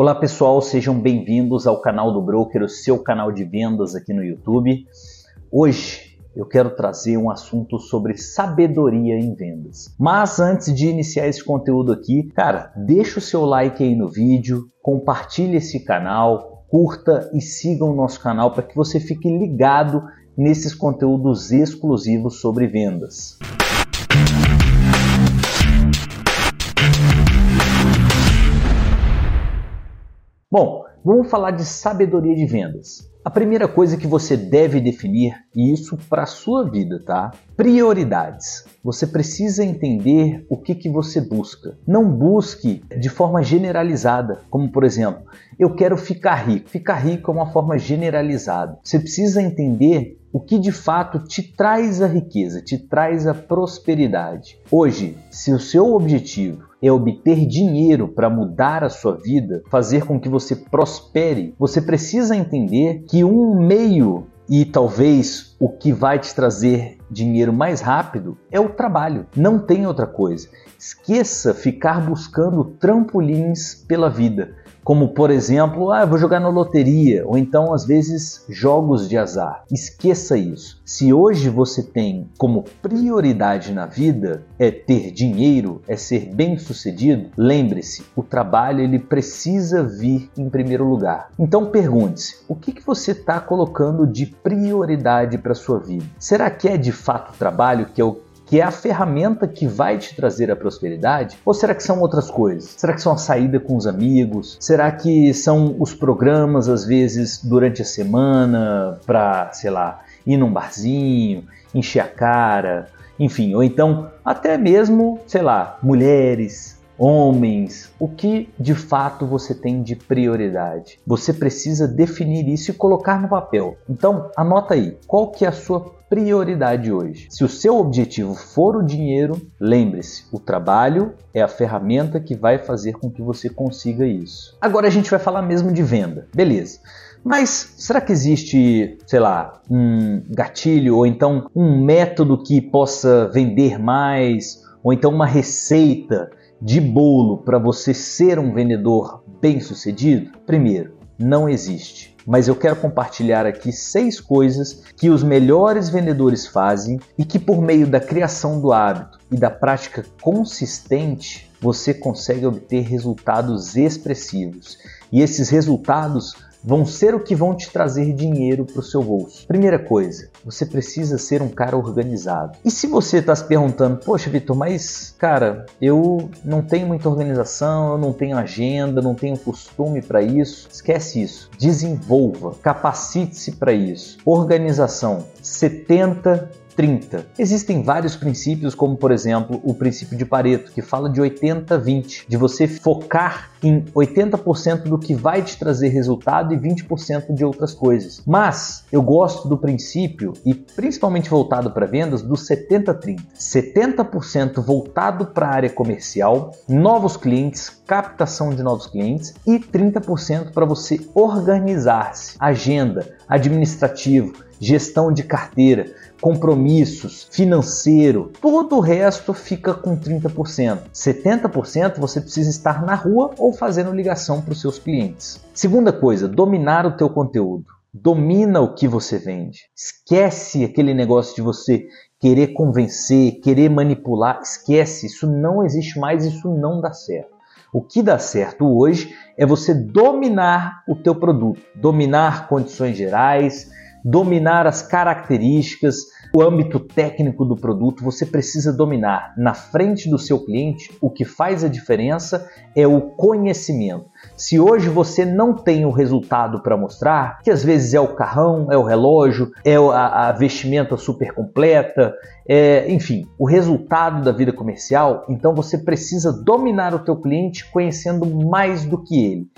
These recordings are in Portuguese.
Olá pessoal, sejam bem-vindos ao canal do Broker, o seu canal de vendas aqui no YouTube. Hoje eu quero trazer um assunto sobre sabedoria em vendas. Mas antes de iniciar esse conteúdo aqui, cara, deixa o seu like aí no vídeo, compartilhe esse canal, curta e siga o nosso canal para que você fique ligado nesses conteúdos exclusivos sobre vendas. Bom, vamos falar de sabedoria de vendas. A primeira coisa que você deve definir, e isso para a sua vida, tá? Prioridades. Você precisa entender o que, que você busca. Não busque de forma generalizada, como por exemplo, eu quero ficar rico. Ficar rico é uma forma generalizada. Você precisa entender o que de fato te traz a riqueza, te traz a prosperidade. Hoje, se o seu objetivo é obter dinheiro para mudar a sua vida, fazer com que você prospere, você precisa entender que um meio e talvez o que vai te trazer dinheiro mais rápido é o trabalho. Não tem outra coisa. Esqueça ficar buscando trampolins pela vida como por exemplo, ah, vou jogar na loteria, ou então às vezes jogos de azar. Esqueça isso. Se hoje você tem como prioridade na vida é ter dinheiro, é ser bem-sucedido, lembre-se, o trabalho ele precisa vir em primeiro lugar. Então pergunte-se, o que, que você está colocando de prioridade para sua vida? Será que é de fato o trabalho que é o que é a ferramenta que vai te trazer a prosperidade? Ou será que são outras coisas? Será que são a saída com os amigos? Será que são os programas, às vezes, durante a semana, para, sei lá, ir num barzinho, encher a cara, enfim, ou então até mesmo, sei lá, mulheres, homens, o que de fato você tem de prioridade. Você precisa definir isso e colocar no papel. Então, anota aí, qual que é a sua prioridade hoje? Se o seu objetivo for o dinheiro, lembre-se, o trabalho é a ferramenta que vai fazer com que você consiga isso. Agora a gente vai falar mesmo de venda. Beleza. Mas será que existe, sei lá, um gatilho ou então um método que possa vender mais? Ou então uma receita de bolo para você ser um vendedor bem-sucedido? Primeiro, não existe. Mas eu quero compartilhar aqui seis coisas que os melhores vendedores fazem e que, por meio da criação do hábito e da prática consistente, você consegue obter resultados expressivos. E esses resultados vão ser o que vão te trazer dinheiro para o seu bolso. Primeira coisa, você precisa ser um cara organizado. E se você está se perguntando, poxa, Vitor, mas cara, eu não tenho muita organização, eu não tenho agenda, não tenho costume para isso, esquece isso. Desenvolva, capacite-se para isso. Organização 70 30. Existem vários princípios, como por exemplo o princípio de Pareto, que fala de 80-20, de você focar em 80% do que vai te trazer resultado e 20% de outras coisas. Mas eu gosto do princípio, e principalmente voltado para vendas, do 70-30. 70% voltado para a área comercial, novos clientes, captação de novos clientes e 30% para você organizar-se, agenda, administrativo, gestão de carteira, compromissos, financeiro, todo o resto fica com 30%. 70% você precisa estar na rua ou fazendo ligação para os seus clientes. Segunda coisa, dominar o teu conteúdo. Domina o que você vende. Esquece aquele negócio de você querer convencer, querer manipular. Esquece, isso não existe mais, isso não dá certo. O que dá certo hoje é você dominar o teu produto, dominar condições gerais, dominar as características, o âmbito técnico do produto, você precisa dominar. Na frente do seu cliente, o que faz a diferença é o conhecimento. Se hoje você não tem o resultado para mostrar, que às vezes é o carrão, é o relógio, é a, a vestimenta super completa, é, enfim, o resultado da vida comercial, então você precisa dominar o teu cliente conhecendo mais do que ele.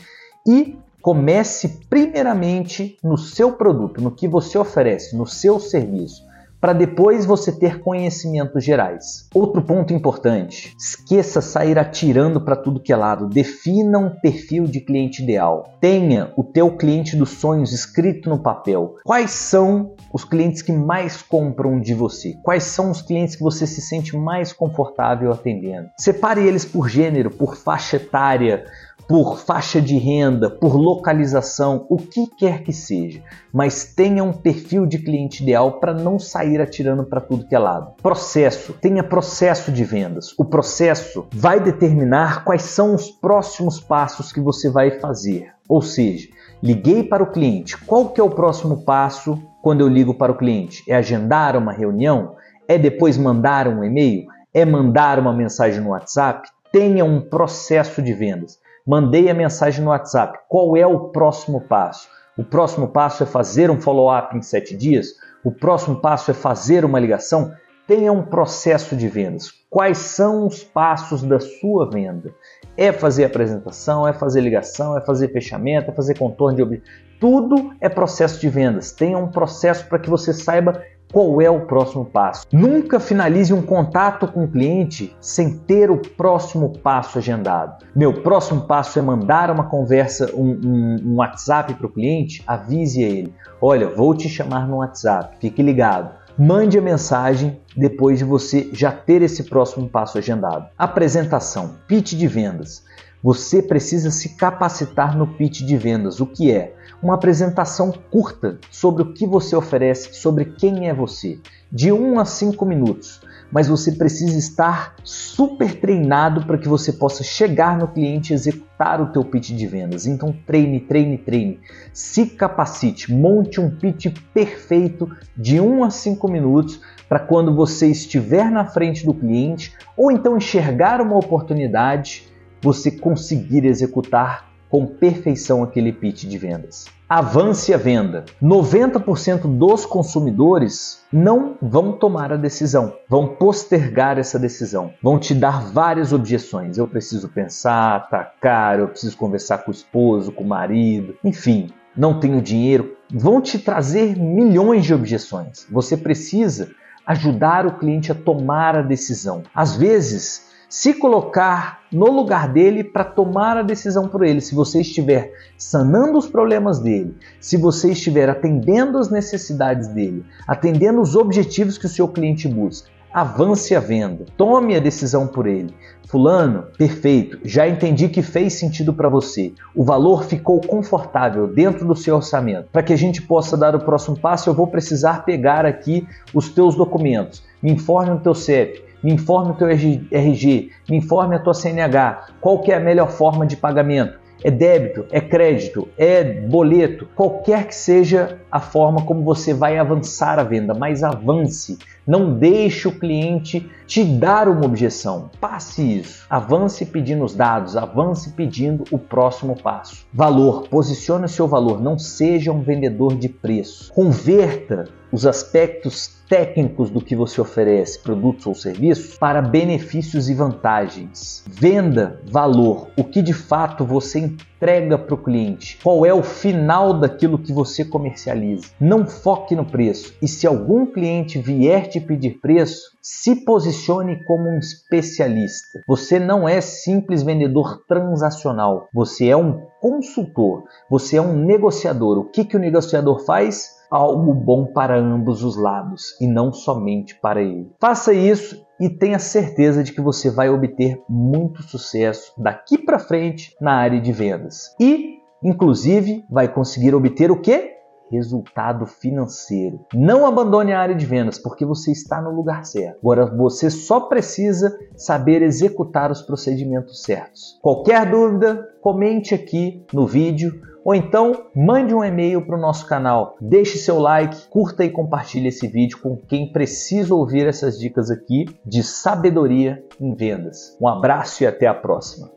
E Comece primeiramente no seu produto, no que você oferece, no seu serviço, para depois você ter conhecimentos gerais. Outro ponto importante: esqueça sair atirando para tudo que é lado. Defina um perfil de cliente ideal. Tenha o teu cliente dos sonhos escrito no papel. Quais são os clientes que mais compram de você? Quais são os clientes que você se sente mais confortável atendendo? Separe eles por gênero, por faixa etária, por faixa de renda, por localização, o que quer que seja, mas tenha um perfil de cliente ideal para não sair atirando para tudo que é lado. Processo, tenha processo de vendas. O processo vai determinar quais são os próximos passos que você vai fazer. Ou seja, liguei para o cliente, qual que é o próximo passo quando eu ligo para o cliente? É agendar uma reunião? É depois mandar um e-mail? É mandar uma mensagem no WhatsApp? Tenha um processo de vendas. Mandei a mensagem no WhatsApp. Qual é o próximo passo? O próximo passo é fazer um follow-up em sete dias? O próximo passo é fazer uma ligação? Tenha um processo de vendas. Quais são os passos da sua venda? É fazer apresentação, é fazer ligação, é fazer fechamento, é fazer contorno de objeto. Tudo é processo de vendas. Tenha um processo para que você saiba qual é o próximo passo. Nunca finalize um contato com o cliente sem ter o próximo passo agendado. Meu próximo passo é mandar uma conversa, um, um, um WhatsApp para o cliente. Avise ele: olha, vou te chamar no WhatsApp, fique ligado. Mande a mensagem depois de você já ter esse próximo passo agendado. Apresentação, pitch de vendas. Você precisa se capacitar no pitch de vendas. O que é? Uma apresentação curta sobre o que você oferece, sobre quem é você, de 1 a 5 minutos. Mas você precisa estar super treinado para que você possa chegar no cliente e executar o teu pitch de vendas. Então treine, treine, treine. Se capacite, monte um pitch perfeito de 1 a 5 minutos para quando você estiver na frente do cliente ou então enxergar uma oportunidade você conseguir executar com perfeição aquele pitch de vendas. Avance a venda. 90% dos consumidores não vão tomar a decisão, vão postergar essa decisão, vão te dar várias objeções. Eu preciso pensar, tá caro, eu preciso conversar com o esposo, com o marido, enfim, não tenho dinheiro. Vão te trazer milhões de objeções. Você precisa ajudar o cliente a tomar a decisão. Às vezes, se colocar no lugar dele para tomar a decisão por ele. Se você estiver sanando os problemas dele, se você estiver atendendo as necessidades dele, atendendo os objetivos que o seu cliente busca, avance a venda, tome a decisão por ele. Fulano, perfeito, já entendi que fez sentido para você. O valor ficou confortável dentro do seu orçamento. Para que a gente possa dar o próximo passo, eu vou precisar pegar aqui os teus documentos. Me informe no teu CEP me informe o teu RG, me informe a tua CNH, qual que é a melhor forma de pagamento. É débito, é crédito, é boleto, qualquer que seja a forma como você vai avançar a venda, mas avance. Não deixe o cliente te dar uma objeção. Passe isso. Avance pedindo os dados, avance pedindo o próximo passo. Valor, posicione o seu valor, não seja um vendedor de preço. Converta os aspectos técnicos do que você oferece, produtos ou serviços, para benefícios e vantagens. Venda valor, o que de fato você entrega para o cliente, qual é o final daquilo que você comercializa. Não foque no preço e se algum cliente vier te pedir preço, se posicione como um especialista. Você não é simples vendedor transacional, você é um consultor, você é um negociador. O que, que o negociador faz? algo bom para ambos os lados e não somente para ele. Faça isso e tenha certeza de que você vai obter muito sucesso daqui para frente na área de vendas. E, inclusive, vai conseguir obter o que? Resultado financeiro. Não abandone a área de vendas porque você está no lugar certo. Agora você só precisa saber executar os procedimentos certos. Qualquer dúvida, comente aqui no vídeo ou então mande um e-mail para o nosso canal, deixe seu like, curta e compartilhe esse vídeo com quem precisa ouvir essas dicas aqui de sabedoria em vendas. Um abraço e até a próxima.